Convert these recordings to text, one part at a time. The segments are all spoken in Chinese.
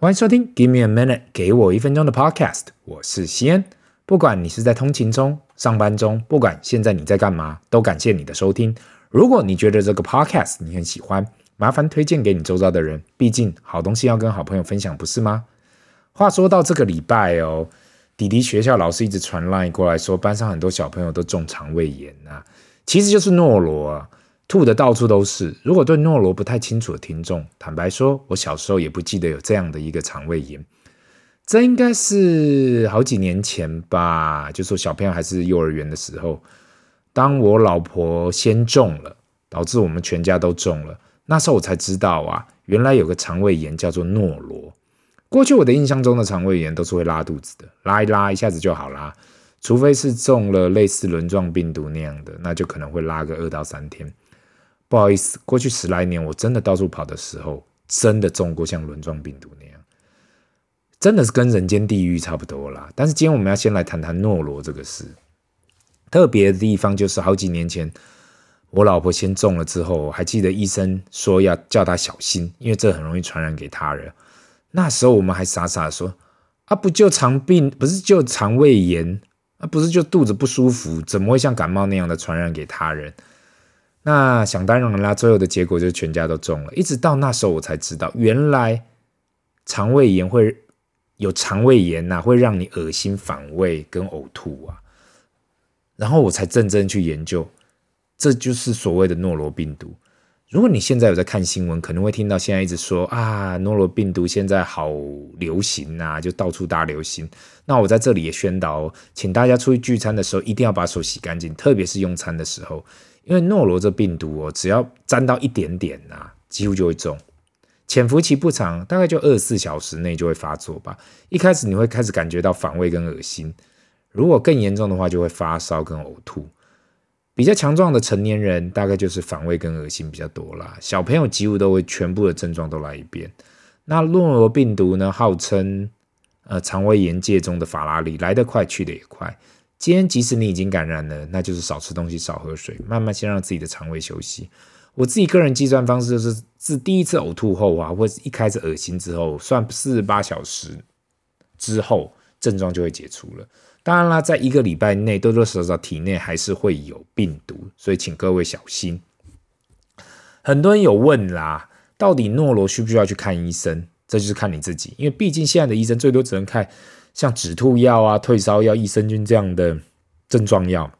欢迎收听《Give Me a Minute》，给我一分钟的 Podcast。我是西恩。不管你是在通勤中、上班中，不管现在你在干嘛，都感谢你的收听。如果你觉得这个 Podcast 你很喜欢，麻烦推荐给你周遭的人。毕竟好东西要跟好朋友分享，不是吗？话说到这个礼拜哦，弟弟学校老师一直传 line 过来说，班上很多小朋友都中肠胃炎啊，其实就是诺罗啊。吐的到处都是。如果对诺罗不太清楚的听众，坦白说，我小时候也不记得有这样的一个肠胃炎。这应该是好几年前吧，就说小朋友还是幼儿园的时候，当我老婆先中了，导致我们全家都中了。那时候我才知道啊，原来有个肠胃炎叫做诺罗。过去我的印象中的肠胃炎都是会拉肚子的，拉一拉一下子就好啦，除非是中了类似轮状病毒那样的，那就可能会拉个二到三天。不好意思，过去十来年我真的到处跑的时候，真的中过像轮状病毒那样，真的是跟人间地狱差不多啦。但是今天我们要先来谈谈诺罗这个事。特别的地方就是好几年前，我老婆先中了之后，还记得医生说要叫她小心，因为这很容易传染给他人。那时候我们还傻傻的说：“啊，不就肠病，不是就肠胃炎，啊，不是就肚子不舒服，怎么会像感冒那样的传染给他人？”那想当然啦，最后的结果就是全家都中了。一直到那时候，我才知道，原来肠胃炎会有肠胃炎呐、啊，会让你恶心、反胃跟呕吐啊。然后我才认真去研究，这就是所谓的诺罗病毒。如果你现在有在看新闻，可能会听到现在一直说啊，诺罗病毒现在好流行啊，就到处大流行。那我在这里也宣导哦，请大家出去聚餐的时候，一定要把手洗干净，特别是用餐的时候。因为诺罗这病毒哦，只要沾到一点点呐、几乎就会中。潜伏期不长，大概就二十四小时内就会发作吧。一开始你会开始感觉到反胃跟恶心，如果更严重的话，就会发烧跟呕吐。比较强壮的成年人，大概就是反胃跟恶心比较多啦。小朋友几乎都会全部的症状都来一遍。那诺罗病毒呢，号称呃肠胃炎界中的法拉利，来得快去得也快。今天即使你已经感染了，那就是少吃东西、少喝水，慢慢先让自己的肠胃休息。我自己个人计算方式就是，自第一次呕吐后啊，或者一开始恶心之后，算四十八小时之后，症状就会解除了。当然啦，在一个礼拜内，多多少少体内还是会有病毒，所以请各位小心。很多人有问啦，到底诺罗需不需要去看医生？这就是看你自己，因为毕竟现在的医生最多只能看。像止吐药啊、退烧药、益生菌这样的症状药，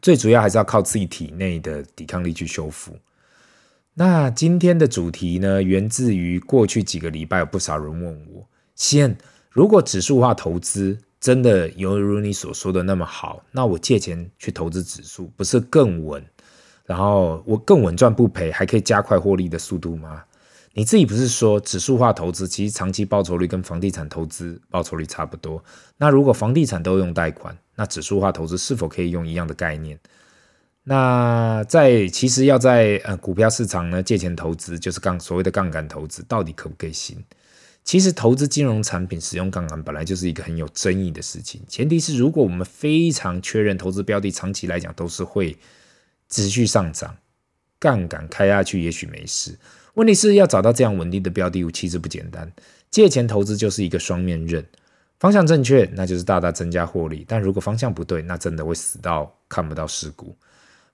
最主要还是要靠自己体内的抵抗力去修复。那今天的主题呢，源自于过去几个礼拜有不少人问我：先，如果指数化投资真的犹如你所说的那么好，那我借钱去投资指数，不是更稳？然后我更稳赚不赔，还可以加快获利的速度吗？你自己不是说指数化投资其实长期报酬率跟房地产投资报酬率差不多？那如果房地产都用贷款，那指数化投资是否可以用一样的概念？那在其实要在呃股票市场呢借钱投资，就是杠所谓的杠杆投资，到底可不可以行？其实投资金融产品使用杠杆本来就是一个很有争议的事情，前提是如果我们非常确认投资标的长期来讲都是会持续上涨，杠杆开下去也许没事。问题是要找到这样稳定的标的物，其实不简单。借钱投资就是一个双面刃，方向正确，那就是大大增加获利；但如果方向不对，那真的会死到看不到尸骨。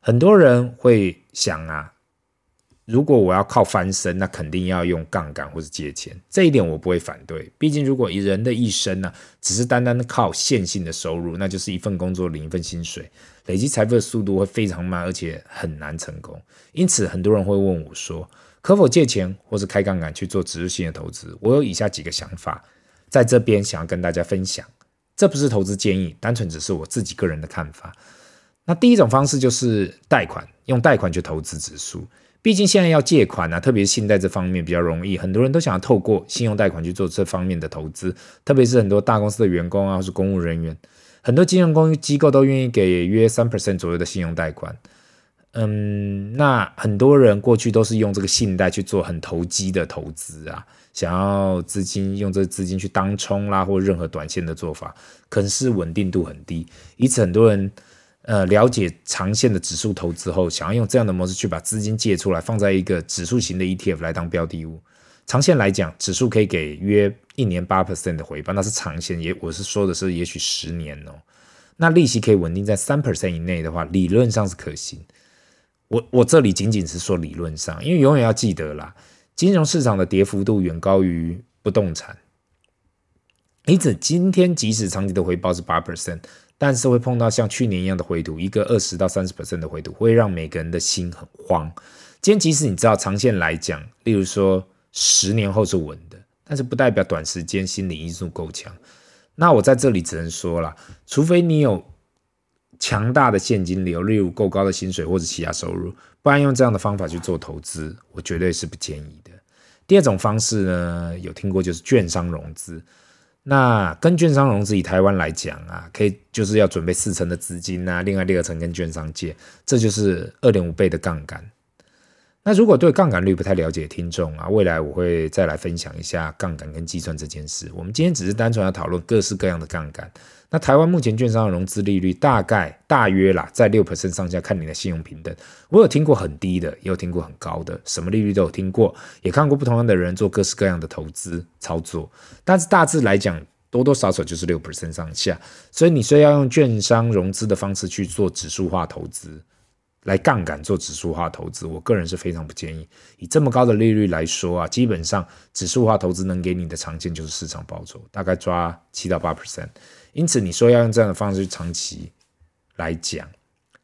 很多人会想啊，如果我要靠翻身，那肯定要用杠杆或是借钱。这一点我不会反对，毕竟如果以人的一生呢、只是单单的靠线性的收入，那就是一份工作领一份薪水，累积财富的速度会非常慢，而且很难成功。因此，很多人会问我说，可否借钱或是开杠杆去做指数性的投资？我有以下几个想法，在这边想要跟大家分享。这不是投资建议，单纯只是我自己个人的看法。那第一种方式就是贷款，用贷款去投资指数。毕竟现在要借款啊，特别是信贷这方面比较容易，很多人都想要透过信用贷款去做这方面的投资。特别是很多大公司的员工啊，或是公务人员，很多金融公机构都愿意给约三 percent 左右的信用贷款。嗯，那很多人过去都是用这个信贷去做很投机的投资啊，想要资金用这资金去当冲啦，或任何短线的做法，可是稳定度很低。因此，很多人呃了解长线的指数投资后，想要用这样的模式去把资金借出来，放在一个指数型的 ETF 来当标的物。长线来讲，指数可以给约一年八 percent 的回报，那是长线，也我是说的是也许十年哦。那利息可以稳定在三 percent 以内的话，理论上是可行。我我这里仅仅是说理论上，因为永远要记得啦，金融市场的跌幅度远高于不动产。因此，今天即使长期的回报是八 percent，但是会碰到像去年一样的回吐，一个二十到三十 percent 的回吐，会让每个人的心很慌。今天即使你知道长线来讲，例如说十年后是稳的，但是不代表短时间心理因素够强。那我在这里只能说了，除非你有强大的现金流，例如够高的薪水或者其他收入，不然用这样的方法去做投资，我绝对是不建议的。第二种方式呢，有听过就是券商融资。那跟券商融资以台湾来讲啊，可以就是要准备四成的资金啊，另外六成跟券商借，这就是二点五倍的杠杆。那如果对杠杆率不太了解的听众啊，未来我会再来分享一下杠杆跟计算这件事。我们今天只是单纯要讨论各式各样的杠杆。那台湾目前券商的融资利率大概大约啦，在六 percent 上下，看你的信用平等。我有听过很低的，也有听过很高的，什么利率都有听过，也看过不同样的人做各式各样的投资操作。但是大致来讲，多多少少就是六 percent 上下。所以你需要用券商融资的方式去做指数化投资。来杠杆做指数化投资，我个人是非常不建议。以这么高的利率来说啊，基本上指数化投资能给你的长线就是市场报酬，大概抓七到八 percent。因此你说要用这样的方式去长期来讲，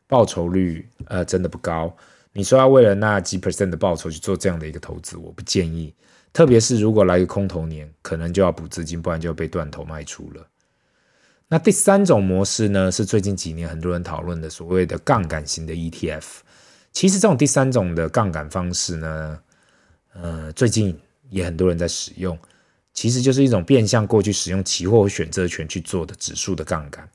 报酬率呃真的不高。你说要为了那几 percent 的报酬去做这样的一个投资，我不建议。特别是如果来个空头年，可能就要补资金，不然就要被断头卖出了。那第三种模式呢，是最近几年很多人讨论的所谓的杠杆型的 ETF。其实这种第三种的杠杆方式呢，呃，最近也很多人在使用，其实就是一种变相过去使用期货或选择权去做的指数的杠杆。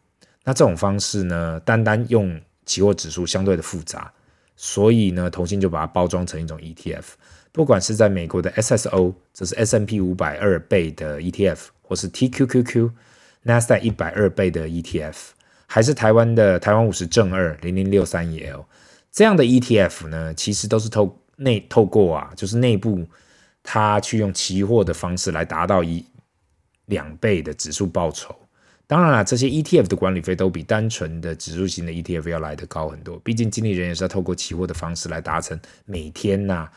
那这种方式呢，单单用期货指数相对的复杂，所以呢，投信就把它包装成一种 ETF。不管是在美国的 SSO，这是 S&P 五百二倍的 ETF，或是 TQQQ。纳斯达一百二倍的 ETF，还是台湾的台湾五十正二零零六三 EL 这样的 ETF 呢？其实都是透内透过啊，就是内部它去用期货的方式来达到一两倍的指数报酬。当然了，这些 ETF 的管理费都比单纯的指数型的 ETF 要来得高很多。毕竟经理人也是要透过期货的方式来达成每天呐、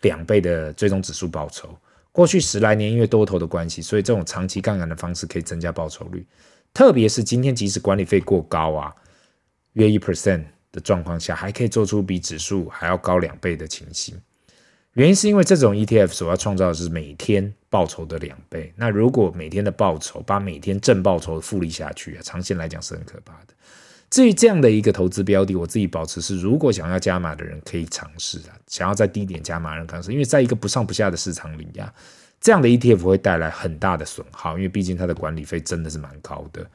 两倍的最终指数报酬。过去十来年，因为多头的关系，所以这种长期杠杆的方式可以增加报酬率。特别是今天，即使管理费过高啊，约一 percent 的状况下，还可以做出比指数还要高两倍的情形。原因是因为这种 ETF 所要创造的是每天报酬的两倍。那如果每天的报酬把每天正报酬复利下去啊，长线来讲是很可怕的。至于这样的一个投资标的，我自己保持是，如果想要加码的人可以尝试啊，想要在低点加码的人尝试，因为在一个不上不下的市场里呀，这样的 ETF 会带来很大的损耗，因为毕竟它的管理费真的是蛮高的。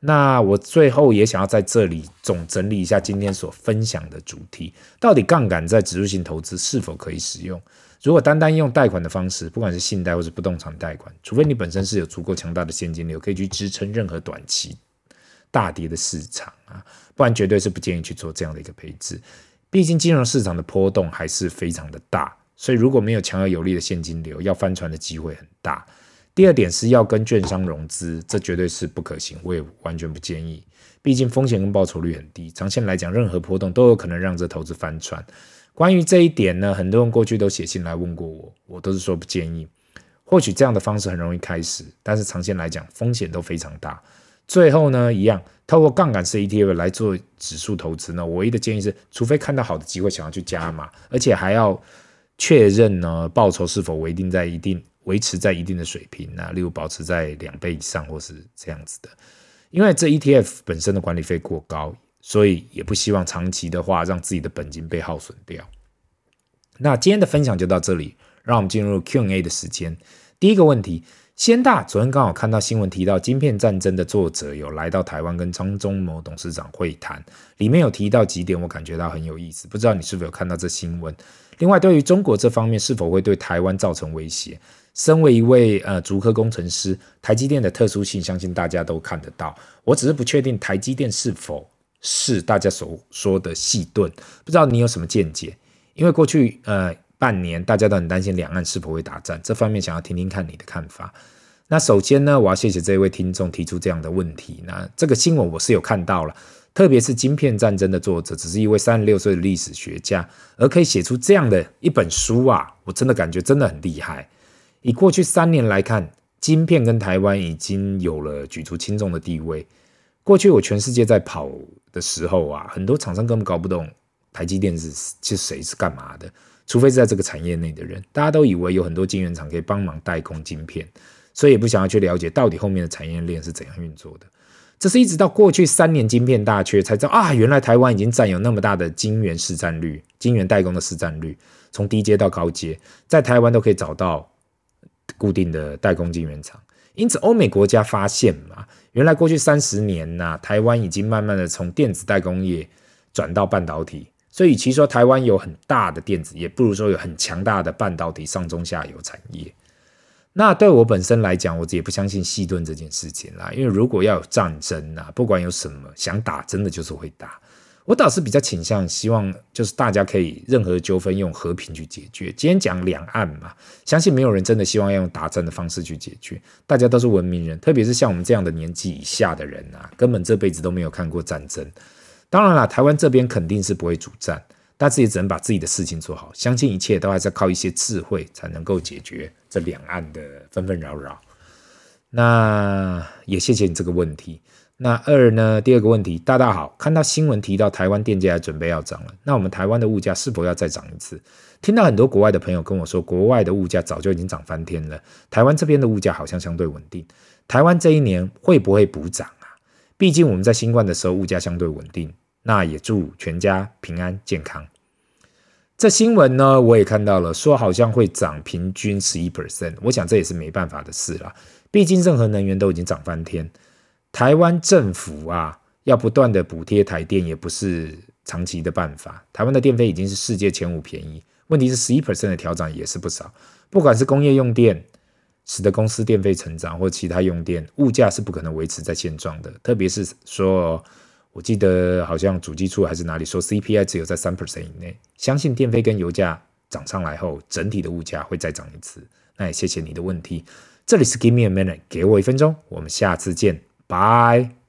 那我最后也想要在这里总整理一下今天所分享的主题，到底杠杆在指数型投资是否可以使用？如果单单用贷款的方式，不管是信贷或是不动产贷款，除非你本身是有足够强大的现金流，可以去支撑任何短期。大跌的市场啊，不然绝对是不建议去做这样的一个配置。毕竟金融市场的波动还是非常的大，所以如果没有强而有力的现金流，要翻船的机会很大。第二点是要跟券商融资，这绝对是不可行，我也完全不建议。毕竟风险跟报酬率很低，长线来讲，任何波动都有可能让这投资翻船。关于这一点呢，很多人过去都写信来问过我，我都是说不建议。或许这样的方式很容易开始，但是长线来讲，风险都非常大。最后呢，一样透过杠杆式 ETF 来做指数投资呢，唯一的建议是，除非看到好的机会想要去加码，而且还要确认呢报酬是否维定在一定维持在一定的水平啊，例如保持在两倍以上或是这样子的。因为这 ETF 本身的管理费过高，所以也不希望长期的话让自己的本金被耗损掉。那今天的分享就到这里，让我们进入 Q&A 的时间。第一个问题。先大昨天刚好看到新闻提到《晶片战争》的作者有来到台湾跟张忠谋董事长会谈，里面有提到几点，我感觉到很有意思，不知道你是否有看到这新闻？另外，对于中国这方面是否会对台湾造成威胁？身为一位呃竹科工程师，台积电的特殊性，相信大家都看得到。我只是不确定台积电是否是大家所说的细盾，不知道你有什么见解？因为过去呃。半年，大家都很担心两岸是否会打战，这方面想要听听看你的看法。那首先呢，我要谢谢这位听众提出这样的问题。那这个新闻我是有看到了，特别是《晶片战争》的作者只是一位三十六岁的历史学家，而可以写出这样的一本书啊，我真的感觉真的很厉害。以过去三年来看，晶片跟台湾已经有了举足轻重的地位。过去我全世界在跑的时候啊，很多厂商根本搞不懂台积电是是谁是干嘛的，除非是在这个产业内的人，大家都以为有很多晶圆厂可以帮忙代工晶片。所以也不想要去了解到底后面的产业链是怎样运作的。这是一直到过去三年晶片大缺才知道啊，原来台湾已经占有那么大的晶圆市占率、晶圆代工的市占率，从低阶到高阶，在台湾都可以找到固定的代工晶圆厂。因此，欧美国家发现嘛，原来过去三十年呐、台湾已经慢慢的从电子代工业转到半导体。所以，与其说台湾有很大的电子业，不如说有很强大的半导体上中下游产业。那对我本身来讲，我也不相信矽盾这件事情啦。因为如果要有战争啊，不管有什么想打，真的就是会打。我倒是比较倾向希望，就是大家可以任何纠纷用和平去解决。今天讲两岸嘛，相信没有人真的希望要用打仗的方式去解决。大家都是文明人，特别是像我们这样的年纪以下的人啊，根本这辈子都没有看过战争。当然啦，台湾这边肯定是不会主战。他自己只能把自己的事情做好，相信一切都还是靠一些智慧才能够解决这两岸的纷纷扰扰。那也谢谢你这个问题。那二呢？第二个问题，大大好，看到新闻提到台湾电价准备要涨了，那我们台湾的物价是否要再涨一次？听到很多国外的朋友跟我说，国外的物价早就已经涨翻天了，台湾这边的物价好像相对稳定。台湾这一年会不会补涨啊？毕竟我们在新冠的时候物价相对稳定。那也祝全家平安健康。这新闻呢，我也看到了，说好像会涨平均十一 percent。我想这也是没办法的事了，毕竟任何能源都已经涨翻天。台湾政府啊，要不断的补贴台电，也不是长期的办法。台湾的电费已经是世界前五便宜，问题是十一 percent 的调整也是不少。不管是工业用电使得公司电费成长，或其他用电物价是不可能维持在现状的，特别是说。我记得好像主机处还是哪里说 CPI 只有在三 percent 以内，相信电费跟油价涨上来后，整体的物价会再涨一次。那也谢谢你的问题，这里是 Give me a minute，给我一分钟，我们下次见，拜。